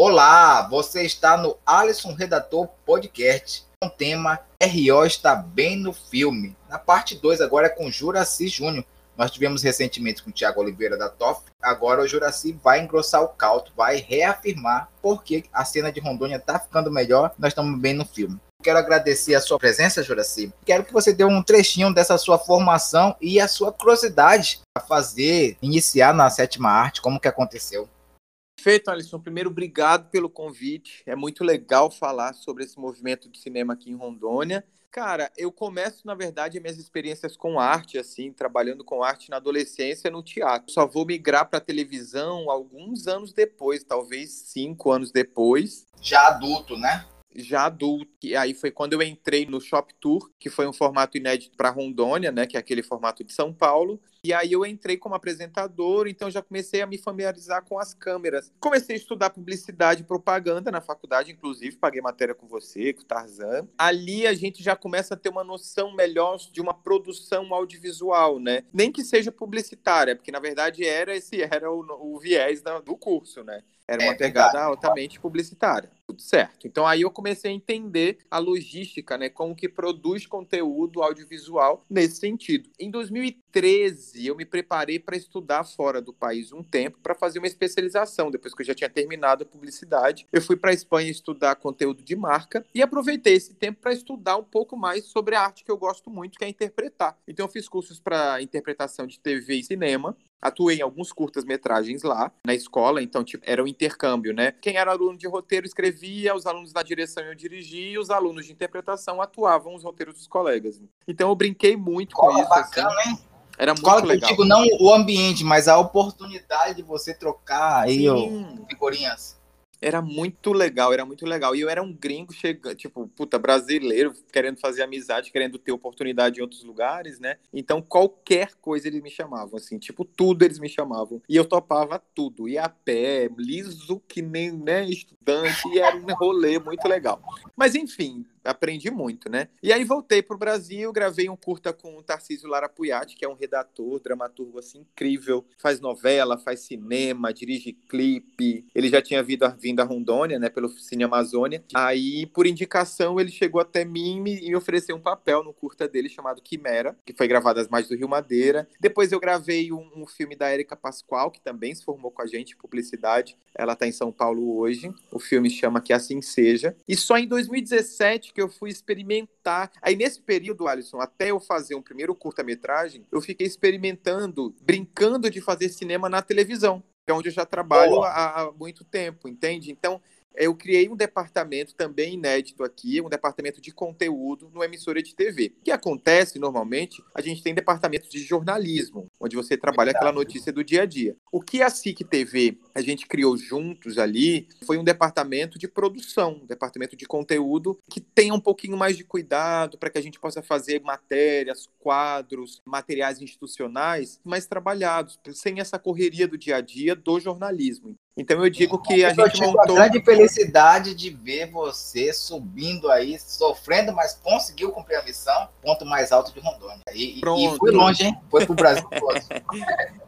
Olá, você está no Alisson Redator Podcast. O tema RO está bem no filme. Na parte 2 agora é com Juraci Júnior. Nós tivemos recentemente com o Tiago Oliveira da TOF. Agora o Juraci vai engrossar o caldo, vai reafirmar porque a cena de Rondônia está ficando melhor. Nós estamos bem no filme. Quero agradecer a sua presença, Juraci. Quero que você dê um trechinho dessa sua formação e a sua curiosidade a fazer, iniciar na sétima arte, como que aconteceu. Perfeito, Alisson. Primeiro, obrigado pelo convite. É muito legal falar sobre esse movimento de cinema aqui em Rondônia. Cara, eu começo, na verdade, minhas experiências com arte, assim, trabalhando com arte na adolescência no teatro. Só vou migrar para televisão alguns anos depois, talvez cinco anos depois. Já adulto, né? Já adulto. E aí foi quando eu entrei no Shop Tour, que foi um formato inédito para Rondônia, né, que é aquele formato de São Paulo. E aí eu entrei como apresentador, então já comecei a me familiarizar com as câmeras. Comecei a estudar publicidade e propaganda na faculdade, inclusive paguei matéria com você, com o Tarzan. Ali a gente já começa a ter uma noção melhor de uma produção audiovisual, né? Nem que seja publicitária, porque na verdade era esse era o, o viés do curso, né? Era uma é pegada altamente publicitária. Tudo certo. Então aí eu comecei a entender a logística, né? Como que produz conteúdo audiovisual nesse sentido. Em 2013, eu me preparei para estudar fora do país um tempo para fazer uma especialização. Depois que eu já tinha terminado a publicidade, eu fui para a Espanha estudar conteúdo de marca e aproveitei esse tempo para estudar um pouco mais sobre a arte que eu gosto muito, que é interpretar. Então eu fiz cursos para interpretação de TV e cinema Atuei em alguns curtas-metragens lá na escola, então tipo, era um intercâmbio, né? Quem era aluno de roteiro escrevia, os alunos da direção eu dirigia, e os alunos de interpretação atuavam os roteiros dos colegas. Então eu brinquei muito com isso. Assim. Bacana, assim. hein? Era muito Escola legal. Digo, não o ambiente, mas a oportunidade de você trocar aí figurinhas. Era muito legal, era muito legal. E eu era um gringo chegando, tipo, puta, brasileiro, querendo fazer amizade, querendo ter oportunidade em outros lugares, né? Então, qualquer coisa eles me chamavam, assim, tipo, tudo eles me chamavam. E eu topava tudo. Ia a pé, liso que nem, né, estudante, e era um rolê muito legal. Mas, enfim, aprendi muito, né? E aí voltei para o Brasil, gravei um curta com o Tarcísio Lara Puyat, que é um redator, dramaturgo assim incrível, faz novela, faz cinema, dirige clipe. Ele já tinha vindo vindo a Rondônia, né, pelo Cine Amazônia. Aí, por indicação, ele chegou até mim e me, ofereceu um papel no curta dele chamado Quimera, que foi gravado às margens do Rio Madeira. Depois eu gravei um, um filme da Érica Pascoal, que também se formou com a gente publicidade. Ela está em São Paulo hoje. O filme chama Que Assim Seja. E só em 2017 que eu fui experimentar. Aí nesse período, Alisson, até eu fazer um primeiro curta-metragem, eu fiquei experimentando, brincando de fazer cinema na televisão, que é onde eu já trabalho há, há muito tempo, entende? Então, eu criei um departamento também inédito aqui, um departamento de conteúdo no emissora de TV. O que acontece normalmente, a gente tem departamento de jornalismo, onde você trabalha aquela notícia do dia a dia. O que a SIC TV a gente criou juntos ali foi um departamento de produção, um departamento de conteúdo que tenha um pouquinho mais de cuidado para que a gente possa fazer matérias, quadros, materiais institucionais mais trabalhados, sem essa correria do dia a dia do jornalismo. Então eu digo que a gente montou. a grande felicidade de ver você subindo aí, sofrendo, mas conseguiu cumprir a missão, ponto mais alto de Rondônia. E, e foi longe, hein? Foi pro Brasil todo.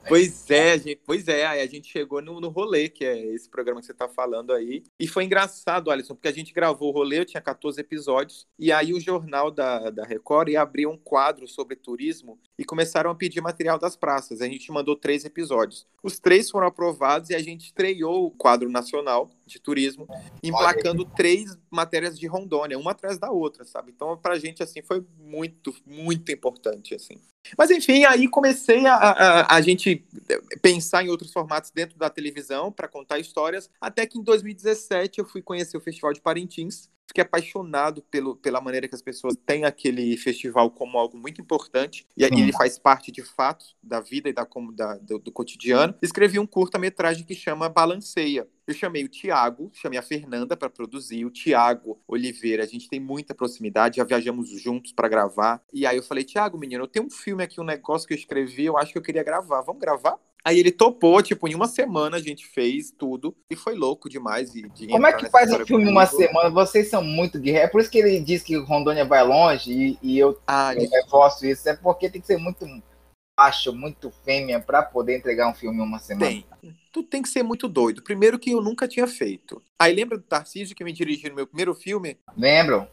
pois é, gente, pois é, aí a gente chegou no, no rolê, que é esse programa que você tá falando aí. E foi engraçado, Alisson, porque a gente gravou o rolê, eu tinha 14 episódios, e aí o jornal da, da Record ia abrir um quadro sobre turismo e começaram a pedir material das praças. A gente mandou três episódios. Os três foram aprovados e a gente estreou criou o quadro nacional de turismo, emplacando três matérias de Rondônia, uma atrás da outra, sabe? Então, pra gente, assim, foi muito, muito importante, assim. Mas, enfim, aí comecei a, a, a gente pensar em outros formatos dentro da televisão para contar histórias, até que em 2017 eu fui conhecer o Festival de Parintins, fiquei apaixonado pelo, pela maneira que as pessoas têm aquele festival como algo muito importante e Sim. ele faz parte de fato da vida e da, da do, do, cotidiano. Escrevi um curta-metragem que chama Balanceia. Eu chamei o Tiago, chamei a Fernanda para produzir, o Tiago Oliveira. A gente tem muita proximidade, já viajamos juntos para gravar. E aí eu falei, Tiago, menino, eu tenho um filme aqui, um negócio que eu escrevi, eu acho que eu queria gravar. Vamos gravar? Aí ele topou, tipo, em uma semana a gente fez tudo e foi louco demais. De, de Como é que faz um filme em uma semana? Vocês são muito guerreiros. É por isso que ele diz que Rondônia vai longe e, e eu, ah, eu reforço isso. É porque tem que ser muito acho muito fêmea para poder entregar um filme em uma semana? Tem. Tu tem que ser muito doido. Primeiro que eu nunca tinha feito. Aí lembra do Tarcísio que me dirigiu no meu primeiro filme? Lembro.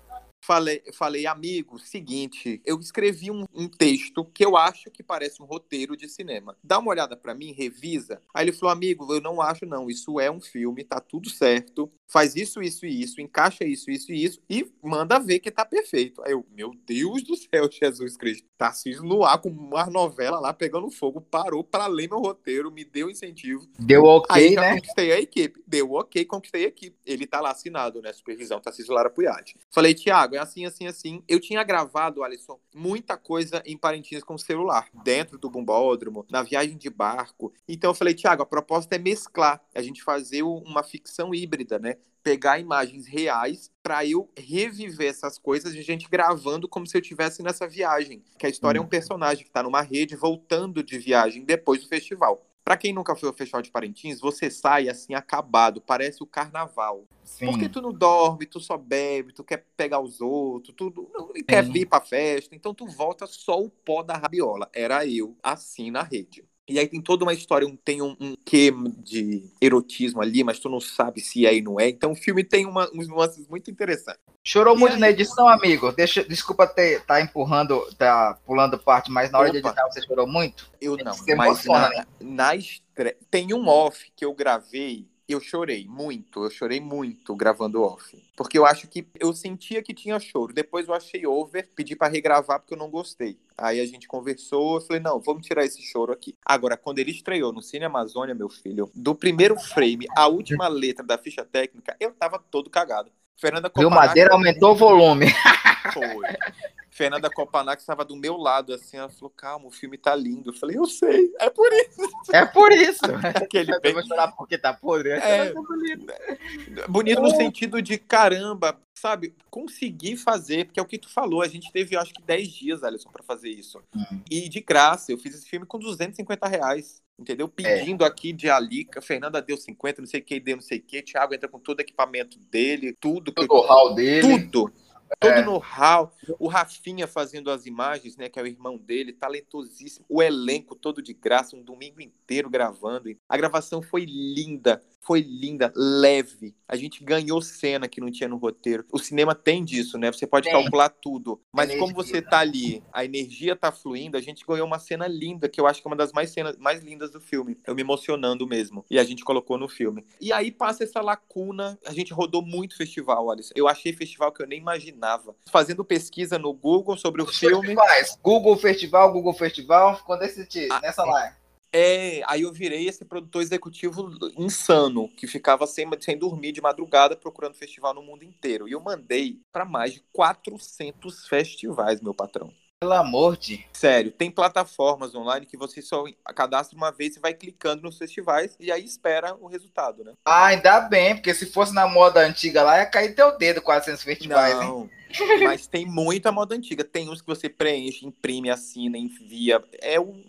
Falei, falei, amigo, seguinte, eu escrevi um, um, texto que eu acho que parece um roteiro de cinema. Dá uma olhada para mim, revisa. Aí ele falou, amigo, eu não acho não, isso é um filme, tá tudo certo. Faz isso, isso e isso, encaixa isso, isso e isso e manda ver que tá perfeito. Aí eu, meu Deus do céu, Jesus Cristo. Tarcísio no ar com uma novela lá pegando fogo, parou para ler meu roteiro, me deu incentivo. Deu ok, Aí já né? conquistei a equipe. Deu ok, conquistei a equipe. Ele tá lá assinado, né? Supervisão Tarcísio Lara Puyati. Falei, Tiago, é assim, assim, assim. Eu tinha gravado, Alisson, muita coisa em Parintins com celular, dentro do bombódromo, na viagem de barco. Então eu falei, Tiago, a proposta é mesclar, a gente fazer uma ficção híbrida, né? pegar imagens reais para eu reviver essas coisas e a gente gravando como se eu estivesse nessa viagem. Que a história é um uhum. personagem que está numa rede voltando de viagem depois do festival. Para quem nunca foi ao Festival de Parintins, você sai assim acabado, parece o carnaval. Sim. Porque tu não dorme, tu só bebe, tu quer pegar os outros, tu não quer vir pra festa, então tu volta só o pó da rabiola. Era eu, assim na rede. E aí tem toda uma história, tem um, um quê de erotismo ali, mas tu não sabe se é e não é. Então o filme tem uma, uns nuances muito interessantes. Chorou e muito aí... na edição, amigo? Deixa, desculpa ter tá empurrando, tá pulando parte, mas na hora Opa. de editar você chorou muito? Eu não, mas na, né? na estreia... Tem um off que eu gravei eu chorei muito, eu chorei muito gravando off. Porque eu acho que eu sentia que tinha choro. Depois eu achei over, pedi para regravar porque eu não gostei. Aí a gente conversou, eu falei, não, vamos tirar esse choro aqui. Agora, quando ele estreou no Cine Amazônia, meu filho, do primeiro frame à última letra da ficha técnica, eu tava todo cagado. Fernanda Copanac... Viu, Madeira aumentou o volume. Foi. Fernanda Copanac estava do meu lado, assim, ela falou, calma, o filme tá lindo. Eu falei, eu sei, é por isso. É por isso. Aquele bem... vou chorar porque tá podre. É, bonito. bonito no sentido de, caramba, sabe, conseguir fazer, porque é o que tu falou, a gente teve, acho que 10 dias, Alisson, para fazer isso. Uhum. E de graça, eu fiz esse filme com 250 reais entendeu? É. Pedindo é. aqui de Alica, Fernanda deu 50, não sei o que, deu não sei o que, Thiago entra com todo o equipamento dele, tudo. Todo o hall dele. Tudo todo é. know-how, o Rafinha fazendo as imagens, né, que é o irmão dele, talentosíssimo, o elenco todo de graça, um domingo inteiro gravando. A gravação foi linda, foi linda, leve. A gente ganhou cena que não tinha no roteiro. O cinema tem disso, né? Você pode tem. calcular tudo. Mas energia. como você tá ali, a energia tá fluindo, a gente ganhou uma cena linda, que eu acho que é uma das mais cenas mais lindas do filme. Eu me emocionando mesmo. E a gente colocou no filme. E aí passa essa lacuna. A gente rodou muito festival, Alisson. Eu achei festival que eu nem imaginava. Fazendo pesquisa no Google sobre o Os filme. Festivais. Google Festival, Google Festival, quando esse ah, nessa live. É, aí eu virei esse produtor executivo insano, que ficava sem, sem dormir de madrugada procurando festival no mundo inteiro. E eu mandei para mais de 400 festivais, meu patrão. Pelo amor de. Sério, tem plataformas online que você só cadastra uma vez e vai clicando nos festivais e aí espera o resultado, né? Ah, ainda bem, porque se fosse na moda antiga lá, ia cair teu dedo 400 festivais, Não, hein? Mas tem muita moda antiga. Tem uns que você preenche, imprime, assina, envia. É um.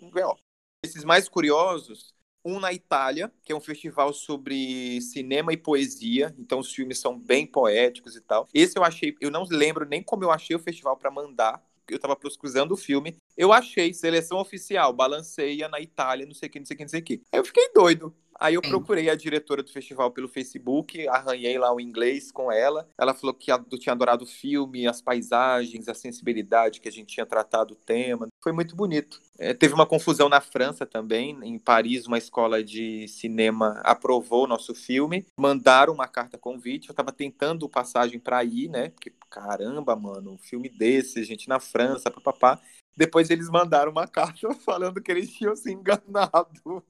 Esses mais curiosos, um na Itália, que é um festival sobre cinema e poesia, então os filmes são bem poéticos e tal. Esse eu achei, eu não lembro nem como eu achei o festival para mandar. Eu estava pesquisando o filme, eu achei seleção oficial, balanceia na Itália, não sei o que, não sei o que, não sei o que. Aí eu fiquei doido. Aí eu procurei a diretora do festival pelo Facebook, arranhei lá o inglês com ela. Ela falou que tinha adorado o filme, as paisagens, a sensibilidade que a gente tinha tratado o tema. Foi muito bonito. É, teve uma confusão na França também. Em Paris, uma escola de cinema aprovou o nosso filme. Mandaram uma carta convite. Eu estava tentando passagem para ir, né? Porque, caramba, mano, um filme desse, gente na França, papapá. Depois eles mandaram uma carta falando que eles tinham se enganado.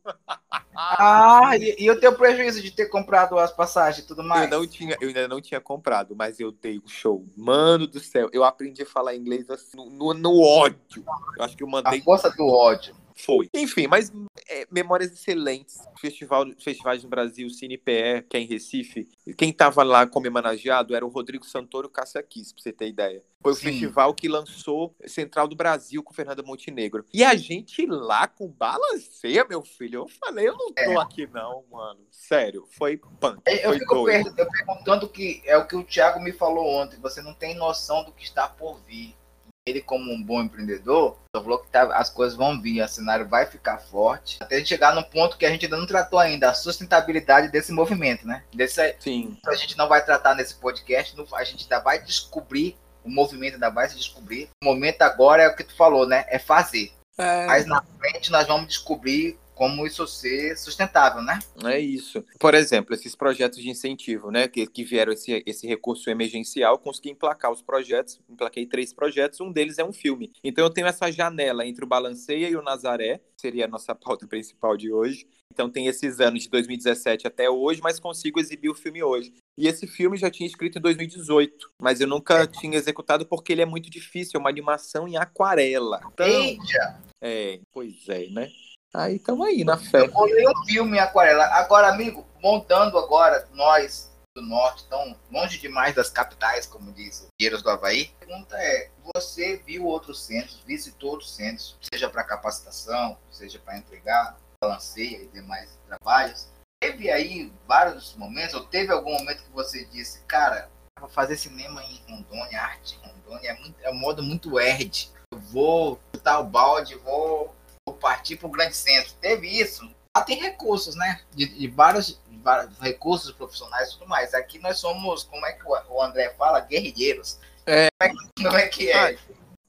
Ah, e, e o teu prejuízo de ter comprado as passagens e tudo mais? Eu, não tinha, eu ainda não tinha comprado, mas eu dei um show. Mano do céu, eu aprendi a falar inglês assim, no, no ódio. Eu acho que eu mandei. A força do ódio. Foi. Enfim, mas é, memórias excelentes. Festival, festivais no Brasil, CinePE, que é em Recife. Quem tava lá como homenageado era o Rodrigo Santoro e o Cássia Kiss, pra você ter ideia. Foi Sim. o festival que lançou Central do Brasil com Fernanda Montenegro. E a gente lá com balanceia, meu filho. Eu falei, eu não tô é. aqui não, mano. Sério, foi punk. É, eu foi fico doido. eu perguntando que é o que o Thiago me falou ontem. Você não tem noção do que está por vir ele como um bom empreendedor, falou que tá, as coisas vão vir, o cenário vai ficar forte, até a gente chegar no ponto que a gente ainda não tratou ainda, a sustentabilidade desse movimento, né? Desse, Sim. A gente não vai tratar nesse podcast, a gente ainda vai descobrir, o movimento ainda vai se descobrir. O momento agora é o que tu falou, né? É fazer. É... Mas na frente nós vamos descobrir como isso ser sustentável, né? É isso. Por exemplo, esses projetos de incentivo, né, que, que vieram esse, esse recurso emergencial, consegui emplacar os projetos, emplaquei três projetos, um deles é um filme. Então eu tenho essa janela entre o Balanceia e o Nazaré, seria a nossa pauta principal de hoje. Então tem esses anos de 2017 até hoje, mas consigo exibir o filme hoje. E esse filme já tinha escrito em 2018, mas eu nunca tinha executado porque ele é muito difícil, é uma animação em aquarela. Então, Eita! É, pois é, né? Aí estamos aí, na fé. Eu olhei um filme aquarela. Agora, amigo, montando agora, nós do norte, tão longe demais das capitais, como diz o Gueiros do Havaí, a pergunta é, você viu outros centros, visitou outros centros, seja para capacitação, seja para entregar, balanceia e demais trabalhos, teve aí vários momentos, ou teve algum momento que você disse, cara, vou fazer cinema em Rondônia, arte em Rondônia, é, muito, é um modo muito erd, eu vou chutar o balde, vou partir para o grande centro. Teve isso. Lá tem recursos, né? De, de, vários, de, vários, recursos profissionais e tudo mais. Aqui nós somos, como é que o André fala? Guerrilheiros. É, como é que é? Ah,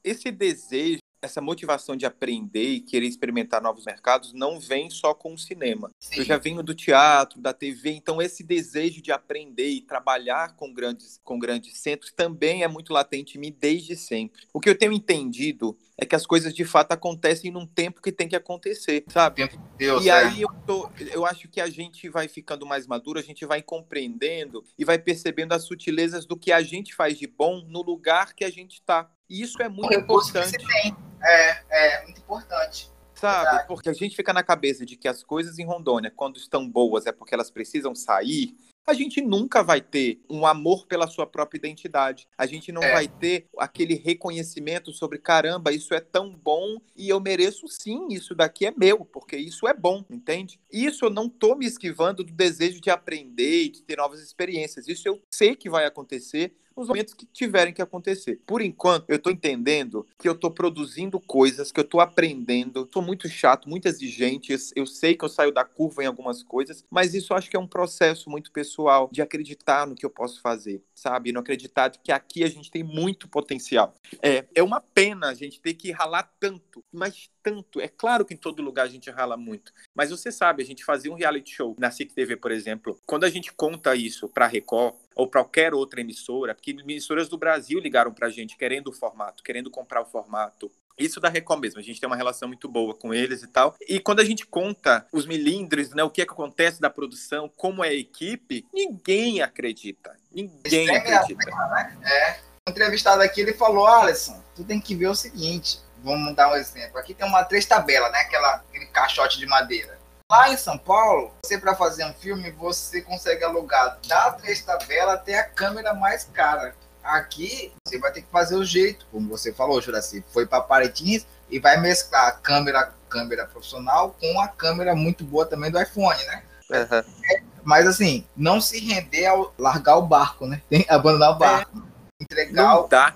esse desejo essa motivação de aprender e querer experimentar novos mercados não vem só com o cinema. Sim. Eu já venho do teatro, da TV, então esse desejo de aprender e trabalhar com grandes, com grandes centros também é muito latente em mim desde sempre. O que eu tenho entendido é que as coisas de fato acontecem num tempo que tem que acontecer, sabe? Deus, e é. aí eu, tô, eu acho que a gente vai ficando mais maduro, a gente vai compreendendo e vai percebendo as sutilezas do que a gente faz de bom no lugar que a gente está. E isso é muito importante. É, é muito importante. Sabe? Verdade. Porque a gente fica na cabeça de que as coisas em Rondônia, quando estão boas, é porque elas precisam sair a gente nunca vai ter um amor pela sua própria identidade. A gente não é. vai ter aquele reconhecimento sobre caramba, isso é tão bom e eu mereço sim, isso daqui é meu, porque isso é bom, entende? Isso eu não tô me esquivando do desejo de aprender e de ter novas experiências. Isso eu sei que vai acontecer nos momentos que tiverem que acontecer. Por enquanto, eu estou entendendo que eu estou produzindo coisas, que eu estou aprendendo. Sou muito chato, muito exigente. Eu sei que eu saio da curva em algumas coisas, mas isso acho que é um processo muito pessoal de acreditar no que eu posso fazer, sabe? Não acreditar que aqui a gente tem muito potencial. É, é uma pena a gente ter que ralar tanto, mas tanto. É claro que em todo lugar a gente rala muito, mas você sabe, a gente fazia um reality show na SIC TV, por exemplo. Quando a gente conta isso para Record ou para qualquer outra emissora, porque emissoras do Brasil ligaram para a gente querendo o formato, querendo comprar o formato. Isso da Record mesmo, a gente tem uma relação muito boa com eles e tal. E quando a gente conta os milindres, né, o que, é que acontece da produção, como é a equipe, ninguém acredita. Ninguém é acredita. Né? É. Um entrevistado aqui, ele falou, Alisson, tu tem que ver o seguinte, vamos dar um exemplo. Aqui tem uma três tabelas, né? Aquela, aquele caixote de madeira. Lá em São Paulo, você para fazer um filme, você consegue alugar da três tabelas até a câmera mais cara. Aqui, você vai ter que fazer o jeito, como você falou, Juraci, foi para Paretins e vai mesclar a câmera, câmera profissional com a câmera muito boa também do iPhone, né? Uhum. É, mas assim, não se render ao largar o barco, né? Tem abandonar o barco. É. Entregar não dá.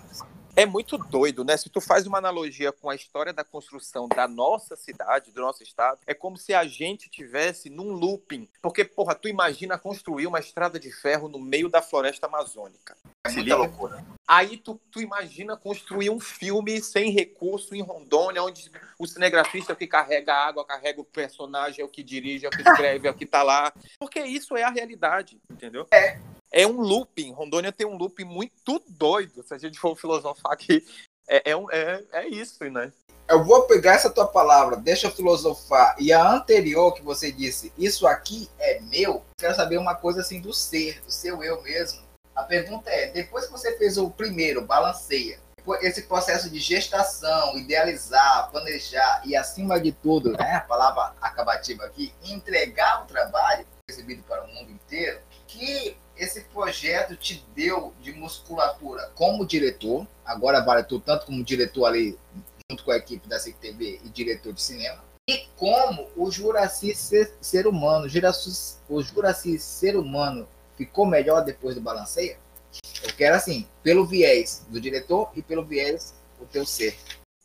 É muito doido, né? Se tu faz uma analogia com a história da construção da nossa cidade, do nosso estado, é como se a gente tivesse num looping. Porque, porra, tu imagina construir uma estrada de ferro no meio da floresta amazônica. É muita loucura. Aí tu, tu imagina construir um filme sem recurso em Rondônia, onde o cinegrafista é o que carrega a água, carrega o personagem, é o que dirige, é o que escreve, é o que tá lá. Porque isso é a realidade, entendeu? É é um looping. Rondônia tem um looping muito doido. Se a gente for filosofar aqui, é, é, é, é isso, né? Eu vou pegar essa tua palavra, deixa eu filosofar. E a anterior que você disse, isso aqui é meu. Quero saber uma coisa assim do ser, do seu eu mesmo. A pergunta é: depois que você fez o primeiro, balanceia, esse processo de gestação, idealizar, planejar e, acima de tudo, né, a palavra acabativa aqui, entregar o trabalho recebido para o mundo inteiro, que esse projeto te deu de musculatura como diretor, agora vale tu tanto como diretor ali, junto com a equipe da CTV e diretor de cinema, e como o Juraci ser, ser humano, o Juraci ser humano ficou melhor depois do Balanceia? Eu quero assim, pelo viés do diretor e pelo viés o teu ser.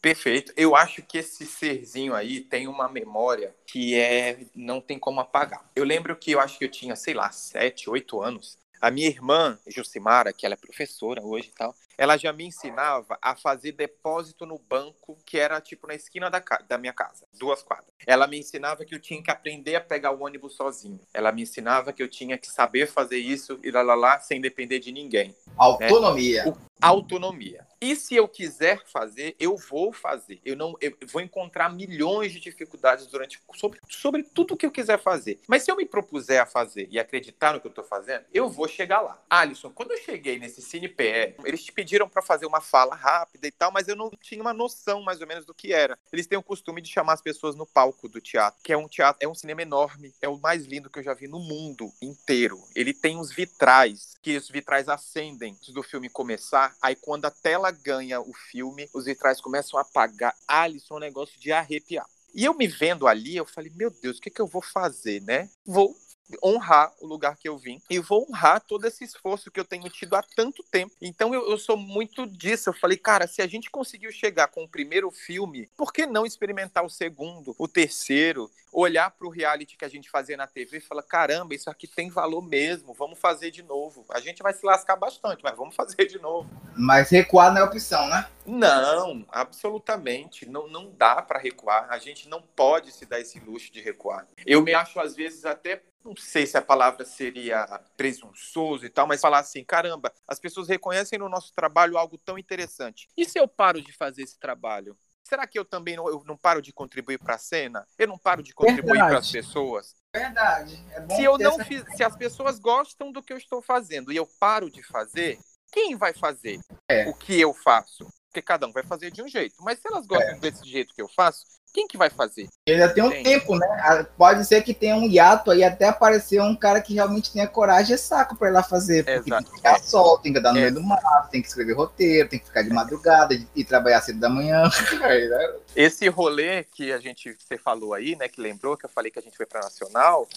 Perfeito. Eu acho que esse serzinho aí tem uma memória que é não tem como apagar. Eu lembro que eu acho que eu tinha, sei lá, sete, oito anos. A minha irmã, Jucimara, que ela é professora hoje e tal, ela já me ensinava a fazer depósito no banco, que era tipo na esquina da, da minha casa, duas quadras. Ela me ensinava que eu tinha que aprender a pegar o ônibus sozinho. Ela me ensinava que eu tinha que saber fazer isso e lá, lá, lá sem depender de ninguém. Autonomia. Né? O, autonomia. E se eu quiser fazer, eu vou fazer. Eu não eu vou encontrar milhões de dificuldades durante sobre, sobre tudo que eu quiser fazer. Mas se eu me propuser a fazer e acreditar no que eu estou fazendo, eu vou chegar lá. Alisson, quando eu cheguei nesse CinePE, eles te pediram para fazer uma fala rápida e tal, mas eu não tinha uma noção mais ou menos do que era. Eles têm o costume de chamar as pessoas no palco do teatro, que é um teatro, é um cinema enorme, é o mais lindo que eu já vi no mundo inteiro. Ele tem uns vitrais, que os vitrais acendem antes do filme começar. Aí quando a tela ganha o filme, os vitrais começam a apagar. Alisson, é um negócio de arrepiar. E eu me vendo ali, eu falei, meu Deus, o que, que eu vou fazer, né? Vou honrar o lugar que eu vim e vou honrar todo esse esforço que eu tenho tido há tanto tempo. Então eu, eu, sou muito disso. Eu falei, cara, se a gente conseguiu chegar com o primeiro filme, por que não experimentar o segundo, o terceiro? Olhar para o reality que a gente fazia na TV e falar: caramba, isso aqui tem valor mesmo, vamos fazer de novo. A gente vai se lascar bastante, mas vamos fazer de novo. Mas recuar não é opção, né? Não, absolutamente. Não, não dá para recuar. A gente não pode se dar esse luxo de recuar. Eu me acho, às vezes, até não sei se a palavra seria presunçoso e tal, mas falar assim, caramba, as pessoas reconhecem no nosso trabalho algo tão interessante. E se eu paro de fazer esse trabalho? Será que eu também não, eu não paro de contribuir para a cena? Eu não paro de contribuir para as pessoas? Verdade. É se eu não fiz, se as pessoas gostam do que eu estou fazendo e eu paro de fazer, quem vai fazer é. o que eu faço? Porque cada um vai fazer de um jeito. Mas se elas gostam é. desse jeito que eu faço, quem que vai fazer? Ainda tem um tempo, né? Ah, pode ser que tenha um hiato aí até aparecer um cara que realmente tenha coragem e saco para ir lá fazer. Porque Exato. tem que ficar é. sol, tem que andar no é. meio do mato, tem que escrever roteiro, tem que ficar de madrugada e trabalhar cedo da manhã. Né? Esse rolê que a gente você falou aí, né? Que lembrou que eu falei que a gente foi para Nacional.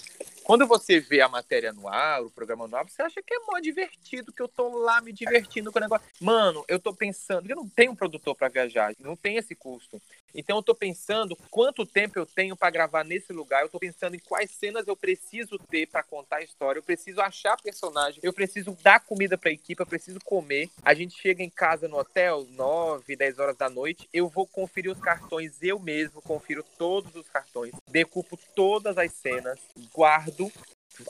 Quando você vê a matéria no ar, o programa no ar, você acha que é mó divertido, que eu tô lá me divertindo com o negócio. Mano, eu tô pensando, eu não tenho um produtor para viajar, não tem esse custo. Então eu tô pensando quanto tempo eu tenho para gravar nesse lugar, eu tô pensando em quais cenas eu preciso ter para contar a história, eu preciso achar personagem, eu preciso dar comida para a equipe, eu preciso comer. A gente chega em casa no hotel 9, 10 horas da noite, eu vou conferir os cartões. Eu mesmo, confiro todos os cartões, decupo todas as cenas, guardo.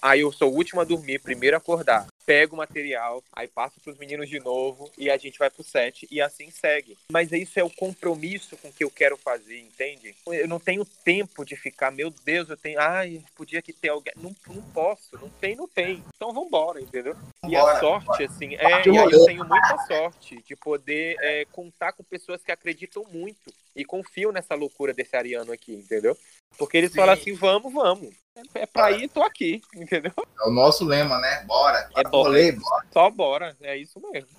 Aí eu sou o último a dormir, primeiro a acordar. Pego o material, aí passo para os meninos de novo e a gente vai pro set e assim segue. Mas isso é o compromisso com que eu quero fazer, entende? Eu não tenho tempo de ficar, meu Deus, eu tenho, ai, podia que ter alguém. Não, não posso, não tem, não tem. Então vambora, entendeu? E a sorte, assim, é, e aí eu tenho muita sorte de poder é, contar com pessoas que acreditam muito e confiam nessa loucura desse ariano aqui, entendeu? Porque eles Sim. falam assim, vamos, vamos. É pra ir, tô aqui, entendeu? É o nosso lema, né? Bora. É bora. bora. Só bora, é isso mesmo.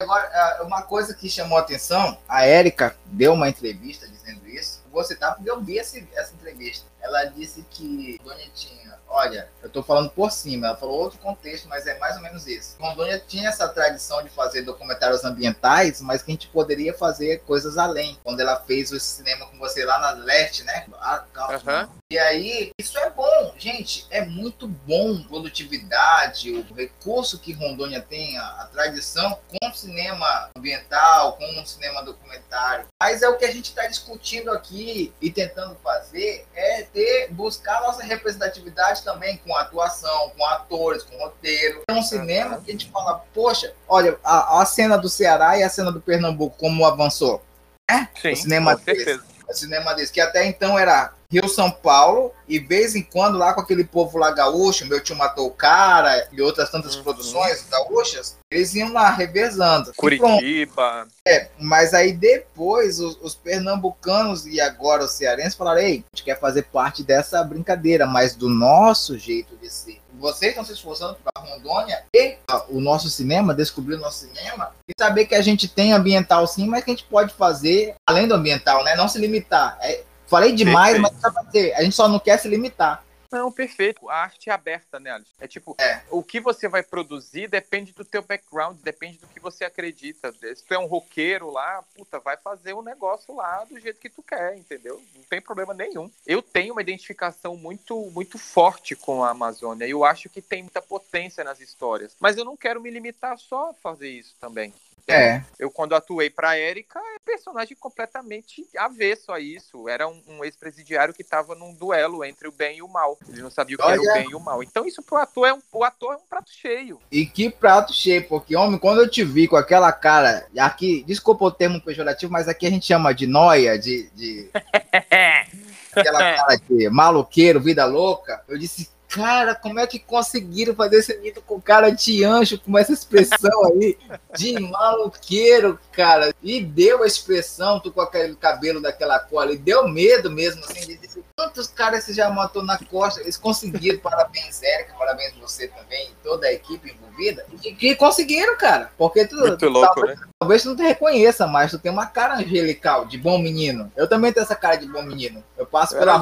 Agora, é, uma coisa que chamou a atenção, a Érica deu uma entrevista dizendo isso. Vou citar porque eu vi essa entrevista. Ela disse que Bonitinha Olha, eu estou falando por cima, ela falou outro contexto, mas é mais ou menos isso. Rondônia tinha essa tradição de fazer documentários ambientais, mas que a gente poderia fazer coisas além. Quando ela fez o cinema com você lá na Leste, né? Ah, uhum. E aí, isso é bom, gente, é muito bom produtividade, o recurso que Rondônia tem, a, a tradição com o cinema ambiental, com o cinema documentário. Mas é o que a gente está discutindo aqui e tentando fazer, é ter, buscar nossa representatividade também com atuação, com atores, com roteiro. É um cinema que a gente fala, poxa, olha, a, a cena do Ceará e a cena do Pernambuco, como avançou. É? Sim, o cinema com certeza. Desse, o cinema desse, que até então era Rio São Paulo, e vez em quando lá com aquele povo lá gaúcho, meu tio matou o cara, e outras tantas uhum. produções gaúchas, eles iam lá revezando. Curitiba. É, mas aí depois os, os, pernambucanos e agora os cearenses falaram: ei, a gente quer fazer parte dessa brincadeira, mas do nosso jeito de ser. Vocês estão se esforçando para Rondônia e o nosso cinema, descobrir o nosso cinema e saber que a gente tem ambiental sim, mas que a gente pode fazer além do ambiental, né? Não se limitar. É, Falei demais, Perfeito. mas a gente só não quer se limitar. Não, perfeito. A arte é aberta, né, Alisson? É tipo, é. o que você vai produzir depende do teu background, depende do que você acredita. Se tu é um roqueiro lá, puta, vai fazer o um negócio lá do jeito que tu quer, entendeu? Não tem problema nenhum. Eu tenho uma identificação muito, muito forte com a Amazônia. E eu acho que tem muita potência nas histórias. Mas eu não quero me limitar só a fazer isso também. É. Eu, quando atuei pra Erika, é personagem completamente avesso a isso. Era um, um ex-presidiário que estava num duelo entre o bem e o mal. Ele não sabia o que Olha. era o bem e o mal. Então, isso pro ator é um, o ator é um prato cheio. E que prato cheio, porque, homem, quando eu te vi com aquela cara, aqui, desculpa o termo pejorativo, mas aqui a gente chama de noia, de. de... aquela cara de maloqueiro, vida louca, eu disse, Cara, como é que conseguiram fazer esse mito com cara de anjo, com essa expressão aí de maluqueiro, cara? E deu a expressão, tu com aquele cabelo daquela cor ali, deu medo mesmo, assim, de quantos caras você já matou na costa? Eles conseguiram, parabéns, Érica, parabéns você também, toda a equipe envolvida, e que conseguiram, cara, porque tu, Muito louco, talvez, né? talvez tu não te reconheça, mas tu tem uma cara angelical, de bom menino. Eu também tenho essa cara de bom menino. Eu passo pela é,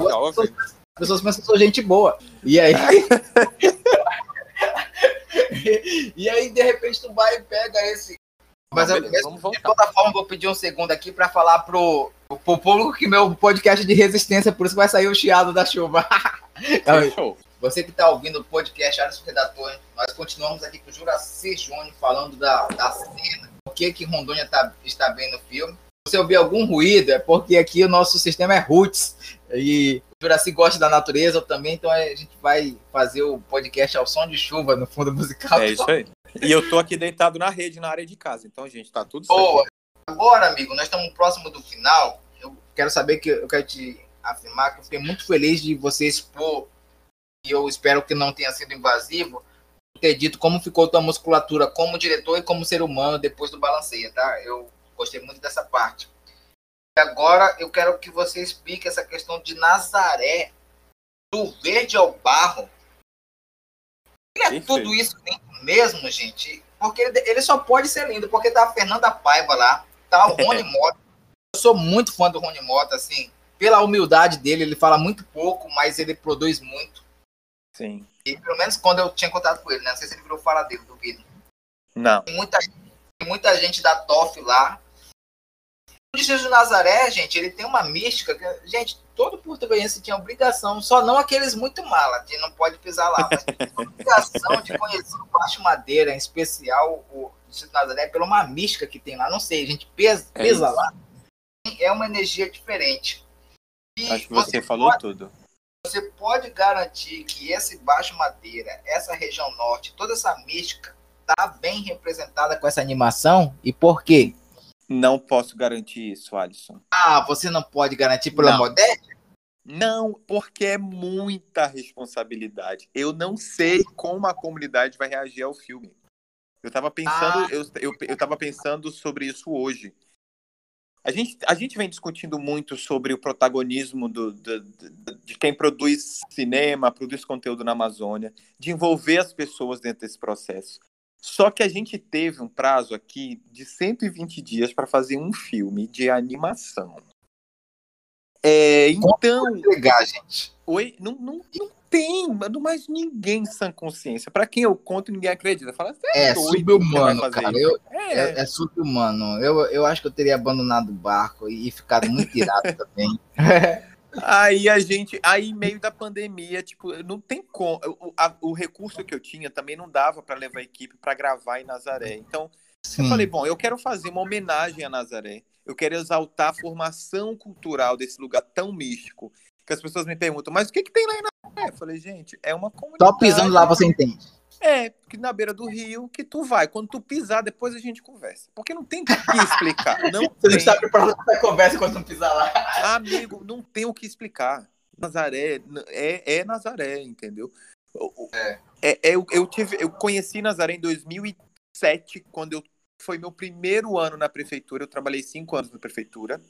rua, pessoas pensam que sou gente boa. E aí. e aí, de repente, tu vai e pega esse. Mas eu, mesmo, de toda forma, vou pedir um segundo aqui para falar pro, pro público que meu podcast é de resistência, por isso vai sair o chiado da chuva. Você que está ouvindo o podcast Alisson Redator, nós continuamos aqui com o Juraci Júnior falando da, da cena, o que que Rondônia tá, está bem no filme. Se você ouvir algum ruído, é porque aqui o nosso sistema é roots, e Juraci gosta da natureza também, então a gente vai fazer o podcast ao som de chuva no fundo musical. É isso aí. E eu tô aqui deitado na rede, na área de casa. Então, gente, tá tudo certo. Boa. Agora, amigo, nós estamos próximo do final. Eu quero saber que eu quero te afirmar que eu fiquei muito feliz de você expor, e eu espero que não tenha sido invasivo, ter dito como ficou tua musculatura como diretor e como ser humano depois do balanceia, tá? Eu gostei muito dessa parte. Agora eu quero que você explique essa questão de Nazaré, do verde ao barro. Ele é tudo isso mesmo, gente. Porque ele, ele, só pode ser lindo, porque tá a Fernanda Paiva lá, tá o Rony Mota. Eu sou muito fã do Rony Mota, assim, pela humildade dele, ele fala muito pouco, mas ele produz muito. Sim. E pelo menos quando eu tinha contato com ele, né? Não sei se ele virou faladeiro do vídeo. Não. Tem muita, tem muita gente da TOF lá, o Jesus de Nazaré, gente, ele tem uma mística. Que, gente, todo português tinha obrigação, só não aqueles muito malas, de não pode pisar lá, mas tem obrigação de conhecer o Baixo Madeira, em especial o Jesus de Nazaré, pela uma mística que tem lá. Não sei, a gente pesa, é pesa lá. É uma energia diferente. E Acho que você, você falou pode, tudo. Você pode garantir que esse Baixo Madeira, essa região norte, toda essa mística, tá bem representada com essa animação? E por quê? Não posso garantir isso, Alisson. Ah, você não pode garantir pela não. modéstia? Não, porque é muita responsabilidade. Eu não sei como a comunidade vai reagir ao filme. Eu estava pensando, ah. eu, eu, eu tava pensando sobre isso hoje. A gente, a gente vem discutindo muito sobre o protagonismo do, do, do, de quem produz cinema, produz conteúdo na Amazônia, de envolver as pessoas dentro desse processo. Só que a gente teve um prazo aqui de 120 dias para fazer um filme de animação. É, então. Entregar, gente. Oi? Não, não, não tem, mas ninguém sem consciência. Para quem eu conto, ninguém acredita. Fala, é, é subhumano, cara. Eu, é. É, é subhumano. Eu, eu acho que eu teria abandonado o barco e ficado muito irado também. Aí a gente, aí meio da pandemia, tipo, não tem como. O, a, o recurso que eu tinha também não dava para levar a equipe para gravar em Nazaré. Então, Sim. eu falei, bom, eu quero fazer uma homenagem a Nazaré. Eu quero exaltar a formação cultural desse lugar tão místico. Que as pessoas me perguntam, mas o que, que tem lá em Nazaré? Eu falei, gente, é uma comunidade. Só pisando lá você entende. É, que na beira do rio que tu vai. Quando tu pisar, depois a gente conversa. Porque não tem o que explicar. Não Você tem. não está preparado para conversa quando tu pisar lá. Amigo, não tem o que explicar. Nazaré é, é Nazaré, entendeu? É. É, é, eu, eu, tive, eu conheci Nazaré em 2007, quando eu foi meu primeiro ano na prefeitura. Eu trabalhei cinco anos na prefeitura.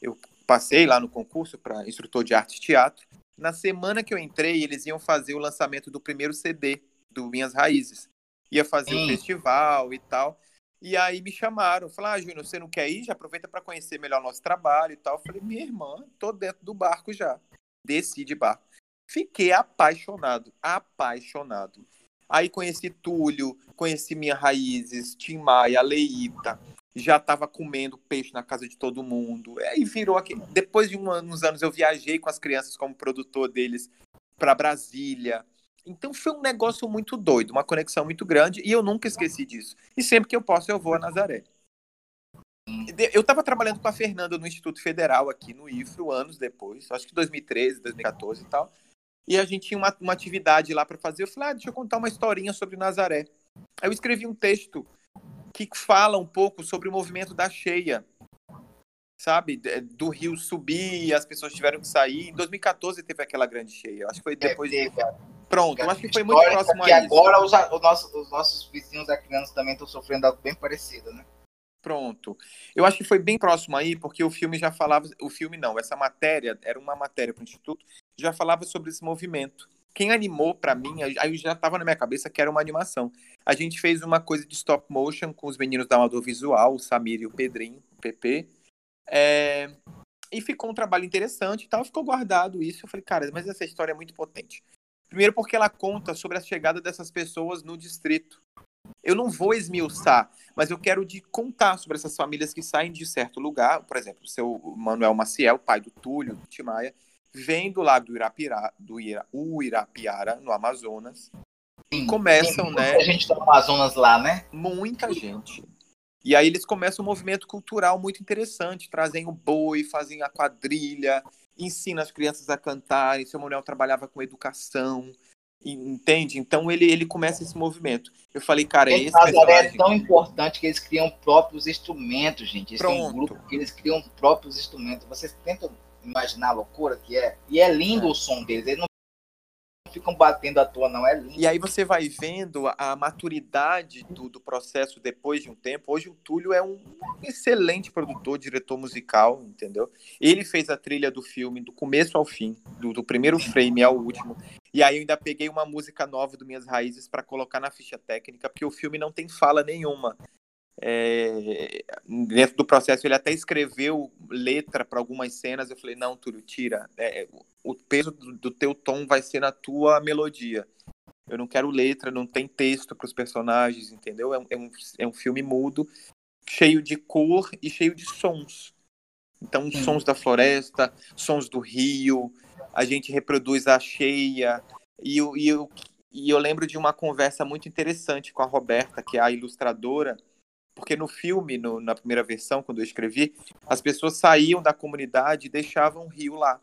Eu passei lá no concurso para instrutor de arte e teatro. Na semana que eu entrei, eles iam fazer o lançamento do primeiro CD do Minhas Raízes. Ia fazer o um festival e tal. E aí me chamaram, falaram, ah, Júnior, você não quer ir? Já aproveita para conhecer melhor nosso trabalho e tal. Eu falei, minha irmã, tô dentro do barco já. Desci de barco. Fiquei apaixonado, apaixonado. Aí conheci Túlio, conheci Minha Raízes, Tim Maia, Leita, já estava comendo peixe na casa de todo mundo. Aí virou aqui. Depois de uns anos eu viajei com as crianças como produtor deles para Brasília. Então foi um negócio muito doido, uma conexão muito grande e eu nunca esqueci disso. E sempre que eu posso eu vou a Nazaré. Eu estava trabalhando com a Fernanda no Instituto Federal aqui no IFRO anos depois, acho que 2013, 2014 e tal. E a gente tinha uma, uma atividade lá para fazer. Eu falei, ah, deixa eu contar uma historinha sobre Nazaré. Aí eu escrevi um texto que fala um pouco sobre o movimento da cheia, sabe? Do rio subir e as pessoas tiveram que sair. Em 2014 teve aquela grande cheia. Acho que foi depois. É, teve, Pronto, eu acho que foi muito próximo a isso. agora os, os, nossos, os nossos vizinhos acrianos também estão sofrendo algo bem parecido, né? Pronto. Eu acho que foi bem próximo aí, porque o filme já falava. O filme não, essa matéria era uma matéria para o Instituto, já falava sobre esse movimento. Quem animou para mim, aí já estava na minha cabeça que era uma animação. A gente fez uma coisa de stop motion com os meninos da Amador Visual, o Samir e o Pedrinho, o PP. É... E ficou um trabalho interessante e tal, ficou guardado isso. Eu falei, cara, mas essa história é muito potente. Primeiro porque ela conta sobre a chegada dessas pessoas no distrito. Eu não vou esmiuçar, mas eu quero de contar sobre essas famílias que saem de certo lugar. Por exemplo, o seu Manuel Maciel, pai do Túlio, do Timaya, vem do lago do, Irapira, do Ira, Uirapiara, no Amazonas, sim, começam, sim, né? Muita gente do Amazonas lá, né? Muita gente. E aí eles começam um movimento cultural muito interessante, trazem o boi, fazem a quadrilha, ensinam as crianças a cantarem. Seu Manuel trabalhava com educação, entende? Então ele, ele começa esse movimento. Eu falei, cara, esse, esse personagem... é tão importante que eles criam próprios instrumentos, gente. Eles Pronto. têm um grupo que eles criam próprios instrumentos. Vocês tentam imaginar a loucura que é. E é lindo é. o som deles. Eles não ficam batendo à toa, não. É lindo. E aí você vai vendo a maturidade do, do processo depois de um tempo. Hoje o Túlio é um excelente produtor, diretor musical, entendeu? Ele fez a trilha do filme do começo ao fim, do, do primeiro frame ao último. E aí eu ainda peguei uma música nova do Minhas Raízes para colocar na ficha técnica, porque o filme não tem fala nenhuma. É, dentro do processo ele até escreveu letra para algumas cenas. Eu falei, não, Túlio, tira. É, o peso do, do, teu tom vai ser na tua melodia. Eu não quero letra, não tem texto para os personagens, entendeu? É, é, um, é um filme mudo, cheio de cor e cheio de sons. Então, sons da floresta, sons do rio, a gente reproduz a cheia. E eu, e, eu, e eu lembro de uma conversa muito interessante com a Roberta, que é a ilustradora, porque no filme, no, na primeira versão, quando eu escrevi, as pessoas saíam da comunidade e deixavam o rio lá.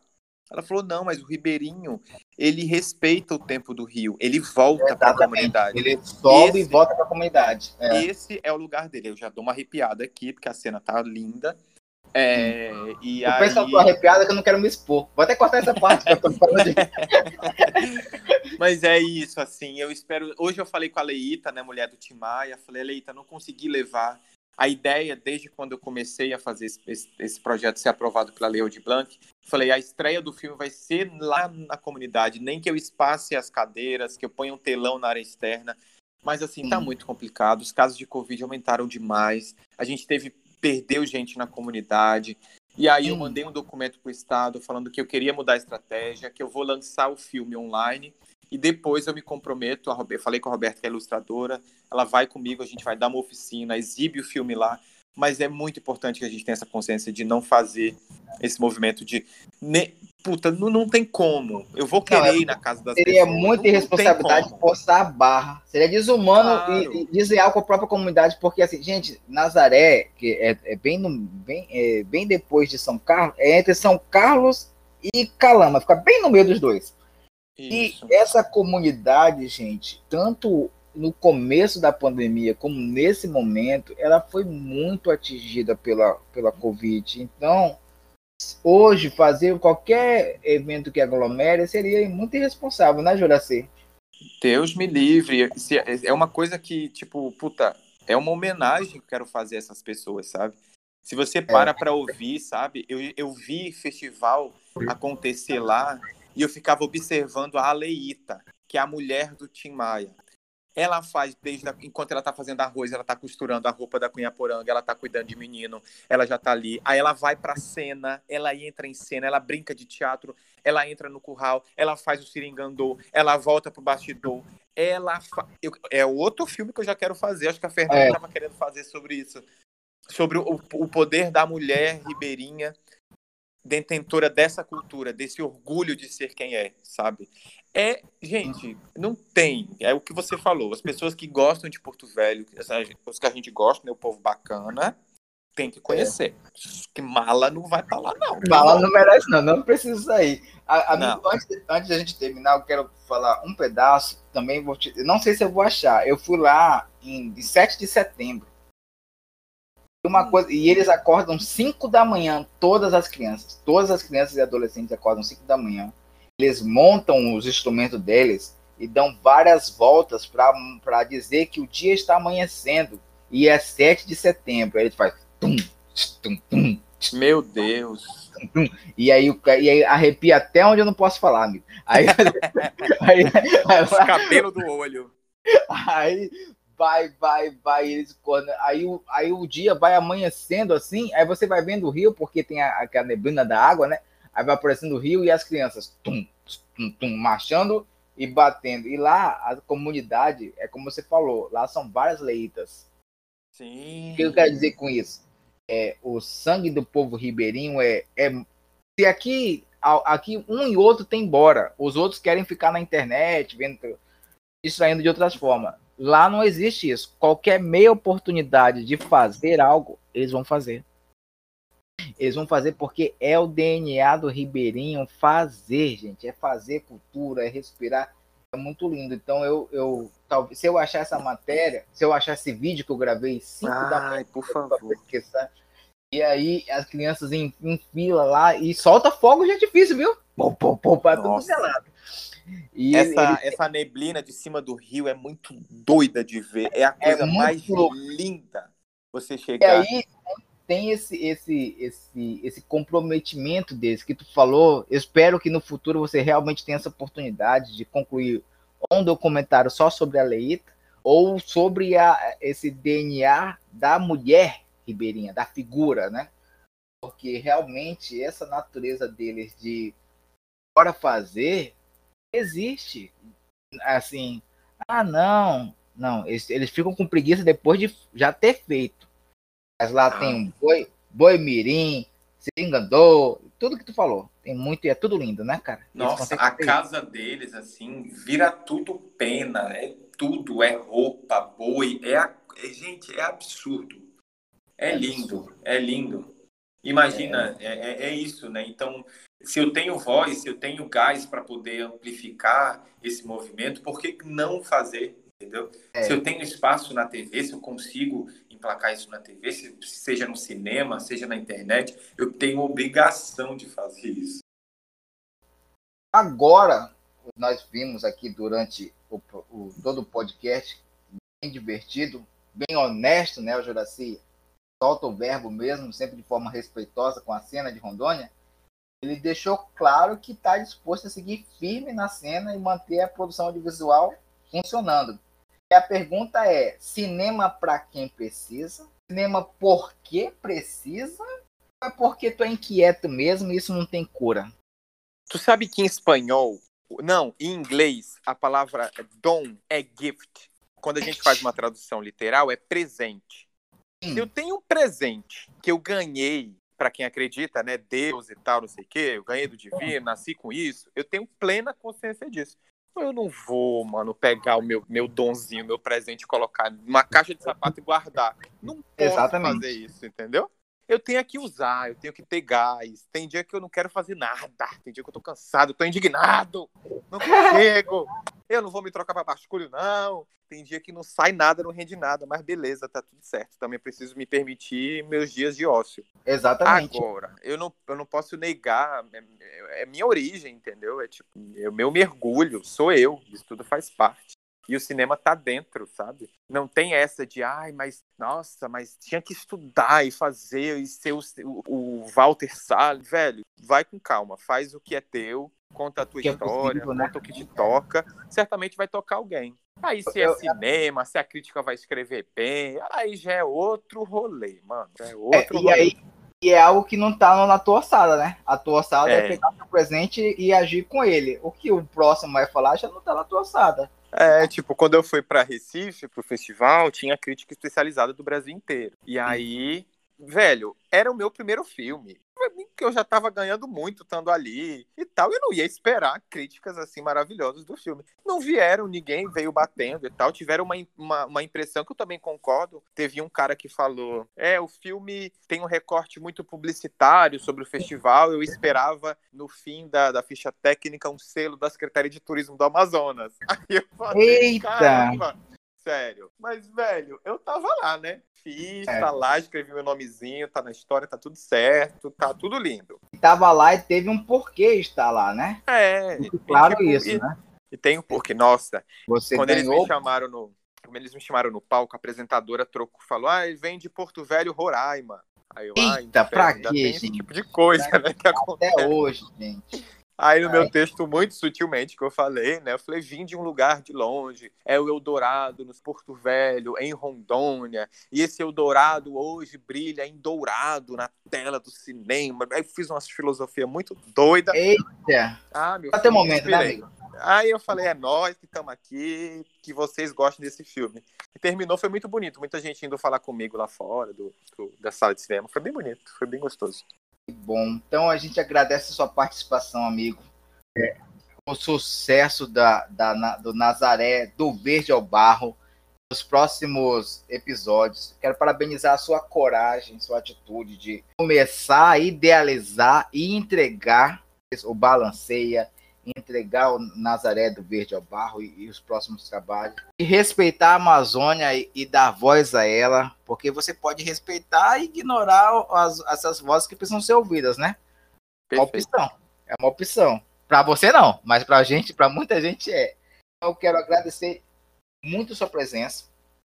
Ela falou: não, mas o Ribeirinho, ele respeita o tempo do rio, ele volta para a comunidade. Ele sobe esse, e volta para a comunidade. É. Esse é o lugar dele. Eu já dou uma arrepiada aqui, porque a cena tá linda. É, e o aí... pessoal tô arrepiado que eu não quero me expor. Vou até cortar essa parte que eu tô falando. Mas é isso, assim, eu espero. Hoje eu falei com a Leita, né, mulher do Timaya, falei, Leita, não consegui levar a ideia, desde quando eu comecei a fazer esse, esse, projeto ser aprovado pela Lei de Blanc, falei, a estreia do filme vai ser lá na comunidade, nem que eu espace as cadeiras, que eu ponha um telão na área externa. Mas assim, tá muito complicado. Os casos de Covid aumentaram demais. A gente teve perdeu gente na comunidade. E aí eu mandei um documento para o Estado falando que eu queria mudar a estratégia, que eu vou lançar o filme online. E depois eu me comprometo, a eu falei com a Roberta, que é ilustradora, ela vai comigo, a gente vai dar uma oficina, exibe o filme lá, mas é muito importante que a gente tenha essa consciência de não fazer esse movimento de ne... puta, não, não tem como. Eu vou querer não, é, ir na casa das seria pessoas. Seria muita irresponsabilidade forçar a barra. Seria desumano claro. e, e desleal com a própria comunidade, porque assim, gente, Nazaré, que é, é bem, no, bem, é, bem depois de São Carlos, é entre São Carlos e Calama, fica bem no meio dos dois. Isso. E essa comunidade, gente, tanto no começo da pandemia, como nesse momento, ela foi muito atingida pela, pela Covid. Então, hoje, fazer qualquer evento que aglomere seria muito irresponsável, né, Juraci? Deus me livre. É uma coisa que, tipo, puta, é uma homenagem que eu quero fazer a essas pessoas, sabe? Se você para é. para ouvir, sabe? Eu, eu vi festival acontecer lá e eu ficava observando a Aleita, que é a mulher do Tim Maia Ela faz desde a, enquanto ela tá fazendo arroz, ela tá costurando a roupa da Cunhaporanga, ela tá cuidando de menino, ela já tá ali. Aí ela vai pra cena, ela entra em cena, ela brinca de teatro, ela entra no curral, ela faz o seringandô, ela volta pro bastidor. Ela fa... eu, é outro filme que eu já quero fazer, acho que a Fernanda é. tava querendo fazer sobre isso. Sobre o, o poder da mulher ribeirinha detentora dessa cultura, desse orgulho de ser quem é, sabe? É, gente, não tem. É o que você falou. As pessoas que gostam de Porto Velho, os que a gente gosta, né, o povo bacana, tem que conhecer. É. Que mala não vai pra lá, não. Mala não merece, não. Não precisa sair. A, a não. antes, antes da gente terminar, eu quero falar um pedaço. Também vou te, Não sei se eu vou achar. Eu fui lá em 7 de setembro uma hum. coisa, e eles acordam 5 da manhã, todas as crianças, todas as crianças e adolescentes acordam 5 da manhã. Eles montam os instrumentos deles e dão várias voltas para dizer que o dia está amanhecendo e é 7 de setembro. Aí ele faz tum, tum, tum, meu Deus. E aí, e aí arrepia até onde eu não posso falar, amigo. Aí, aí, aí, Os cabelos do olho. Aí vai, vai, vai, eles aí o, aí o dia vai amanhecendo assim, aí você vai vendo o rio, porque tem a, a neblina da água, né? Aí vai aparecendo o rio e as crianças tum, tum, tum, marchando e batendo. E lá a comunidade, é como você falou, lá são várias leitas. Sim. O que eu quero dizer com isso? É, o sangue do povo ribeirinho é, é se aqui aqui um e outro tem embora, os outros querem ficar na internet, vendo distraindo de outras formas Lá não existe isso. Qualquer meia oportunidade de fazer algo, eles vão fazer. Eles vão fazer porque é o DNA do ribeirinho fazer, gente. É fazer cultura, é respirar. É muito lindo. Então eu, eu talvez se eu achar essa matéria, se eu achar esse vídeo que eu gravei 5 da manhã, por favor. E aí as crianças em, em, fila lá e solta fogo de artifício, viu? Pô, pô, pô, pra tudo gelado. E essa, ele... essa neblina de cima do rio é muito doida de ver. É a é coisa é mais louco. linda você chegar. E aí tem esse, esse, esse, esse comprometimento desse que tu falou. Eu espero que no futuro você realmente tenha essa oportunidade de concluir um documentário só sobre a Leita ou sobre a, esse DNA da mulher ribeirinha, da figura, né? Porque realmente essa natureza deles de bora fazer existe. Assim, ah, não, não, eles, eles ficam com preguiça depois de já ter feito. Mas lá ah. tem um boi, boi mirim, singandô, tudo que tu falou. Tem muito e é tudo lindo, né, cara? Nossa, a casa isso. deles, assim, vira tudo pena, é tudo, é roupa, boi, é, a, é gente, é absurdo. É, é lindo, é lindo. Imagina, é. é, é, é isso, né? Então, se eu tenho voz, se eu tenho gás para poder amplificar esse movimento, por que não fazer? Entendeu? É. Se eu tenho espaço na TV, se eu consigo emplacar isso na TV, se, seja no cinema, seja na internet, eu tenho obrigação de fazer isso. Agora, nós vimos aqui durante o, o, todo o podcast, bem divertido, bem honesto, né, o Juraci? Solta o verbo mesmo, sempre de forma respeitosa com a cena de Rondônia ele deixou claro que está disposto a seguir firme na cena e manter a produção audiovisual funcionando. E a pergunta é: cinema para quem precisa? Cinema por que precisa? Ou é porque tu é inquieto mesmo e isso não tem cura? Tu sabe que em espanhol, não, em inglês, a palavra dom é gift. Quando a gente faz uma tradução literal, é presente. Se eu tenho um presente que eu ganhei para quem acredita, né, Deus e tal, não sei o quê, eu ganhei do divino, nasci com isso, eu tenho plena consciência disso. Eu não vou, mano, pegar o meu, meu donzinho, meu presente e colocar numa caixa de sapato e guardar. Não posso Exatamente. fazer isso, entendeu? Eu tenho que usar, eu tenho que ter gás. Tem dia que eu não quero fazer nada. Tem dia que eu tô cansado, tô indignado. Não consigo. Eu não vou me trocar para basculho, não. Tem dia que não sai nada, não rende nada, mas beleza, tá tudo certo. Também preciso me permitir meus dias de ócio. Exatamente. Agora, eu não, eu não posso negar, é, é minha origem, entendeu? É tipo, é o meu mergulho, sou eu, isso tudo faz parte. E o cinema tá dentro, sabe? Não tem essa de, ai, mas, nossa, mas tinha que estudar e fazer e ser o, o, o Walter Salles. Velho, vai com calma, faz o que é teu, conta a tua Que é história, possível, né? conta o que te toca, certamente vai tocar alguém. Aí se é cinema, se a crítica vai escrever bem, aí já é outro rolê, mano. Já é É, outro e rolê. aí e é algo que não tá na tua ossada, né? A tua ossada é. É. pegar o presente e agir com ele. O que o próximo vai falar já não tá na tua ossada. É, tipo, quando eu fui pra Recife, pro festival, tinha crítica especializada do Brasil inteiro. E aí, velho, era o meu primeiro filme. Pra mim, que eu já tava ganhando muito estando ali e tal, eu não ia esperar críticas assim maravilhosas do filme. Não vieram, ninguém veio batendo e tal. Tiveram uma, uma, uma impressão que eu também concordo. Teve um cara que falou: é, o filme tem um recorte muito publicitário sobre o festival. Eu esperava, no fim da, da ficha técnica, um selo da Secretaria de Turismo do Amazonas. Aí eu falei, Eita! caramba, sério. Mas, velho, eu tava lá, né? Fiz, É. tá lá, escrevi meu nomezinho, tá na história, tá tudo certo, tá tudo lindo. E tava lá e teve um porquê estar lá, né? É, Muito e, claro tipo, isso, e, né? e tem um porquê. Nossa, Você quando eles ganhou. me chamaram no. Quando eles me chamaram no palco, a apresentadora trocou, falou: Ah, ele vem de Porto Velho, Roraima. Aí eu, ah, Eita, pra ainda quê, tem esse gente? tipo de coisa, né? Que acontece. Até hoje, gente. Aí no meu Ai. texto, muito sutilmente, que eu falei, né? Eu falei, vim de um lugar de longe, é o Eldorado, no Porto Velho, em Rondônia, e esse Eldorado hoje brilha em dourado na tela do cinema. Aí eu fiz uma filosofia muito doida. Eita. Ah, meu Até o filho, momento, né, amigo? Aí eu falei, é nós que estamos aqui, que vocês gostem desse filme. E terminou, foi muito bonito. Muita gente indo falar comigo lá fora do, do- da sala de cinema. Foi bem bonito, foi bem gostoso. Que bom. Então a gente agradece a sua participação, amigo. É, o sucesso da, da- do Nazaré, do Verde ao Barro, nos próximos episódios. Quero parabenizar a sua coragem, sua atitude de começar a idealizar e entregar o Balanceia, entregar o Nazaré do Verde ao Barro e, e os próximos trabalhos. E respeitar a Amazônia e, e dar voz a ela, porque você pode respeitar e ignorar as, essas vozes que precisam ser ouvidas, né? É uma opção. É uma opção. Pra você não, mas pra gente, pra muita gente é. Então, Eu quero agradecer muito sua presença,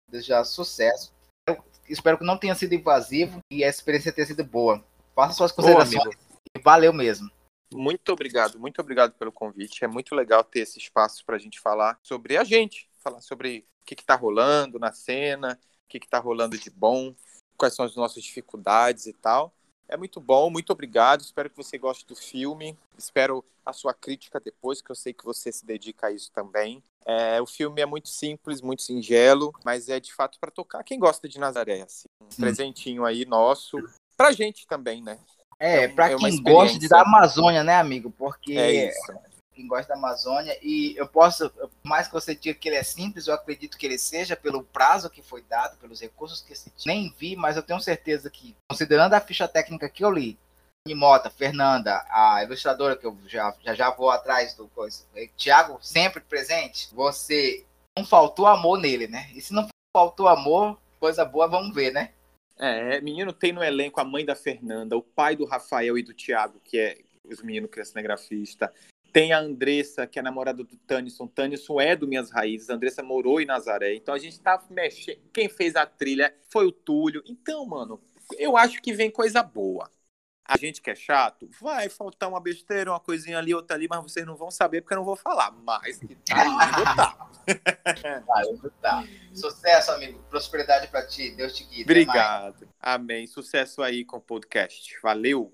desejar sucesso. Eu espero que não tenha sido invasivo e a experiência tenha sido boa. Faça suas considerações. amigo, e valeu mesmo. Muito obrigado, muito obrigado pelo convite. É muito legal ter esse espaço para a gente falar sobre a gente, falar sobre o que está rolando na cena, o que está rolando de bom, quais são as nossas dificuldades e tal. É muito bom, muito obrigado. Espero que você goste do filme. Espero a sua crítica depois, que eu sei que você se dedica a isso também. É, o filme é muito simples, muito singelo, mas é de fato para tocar quem gosta de Nazaré. Assim. Um Sim. presentinho aí nosso, pra gente também, né? É, É pra é quem gosta de da Amazônia, né, amigo? Porque É isso. quem gosta da Amazônia e eu posso, por mais que você diga que ele é simples, eu acredito que ele seja pelo prazo que foi dado, pelos recursos que se. Nem vi, mas eu tenho certeza que, considerando a ficha técnica que eu li, Mota, Fernanda, a ilustradora que eu já já, já vou atrás do coisa, Tiago sempre presente, você não faltou amor nele, né? E se não faltou amor, coisa boa, vamos ver, né? É, menino tem no elenco a mãe da Fernanda, o pai do Rafael e do Thiago, que é os meninos que é cinegrafista. Tem a Andressa, que é namorada do Tanison. Tanison é do Minhas Raízes. A Andressa morou em Nazaré. Então a gente tá mexendo. Quem fez a trilha foi o Túlio. Então, mano, eu acho que vem coisa boa. A gente que é chato, vai faltar uma besteira, uma coisinha ali, outra ali, mas vocês não vão saber porque eu não vou falar. Mas que tá lindo, tá. Ah, tá. Sucesso, amigo. Prosperidade pra ti. Deus te guie. Obrigado. Amém. Sucesso aí com o podcast. Valeu.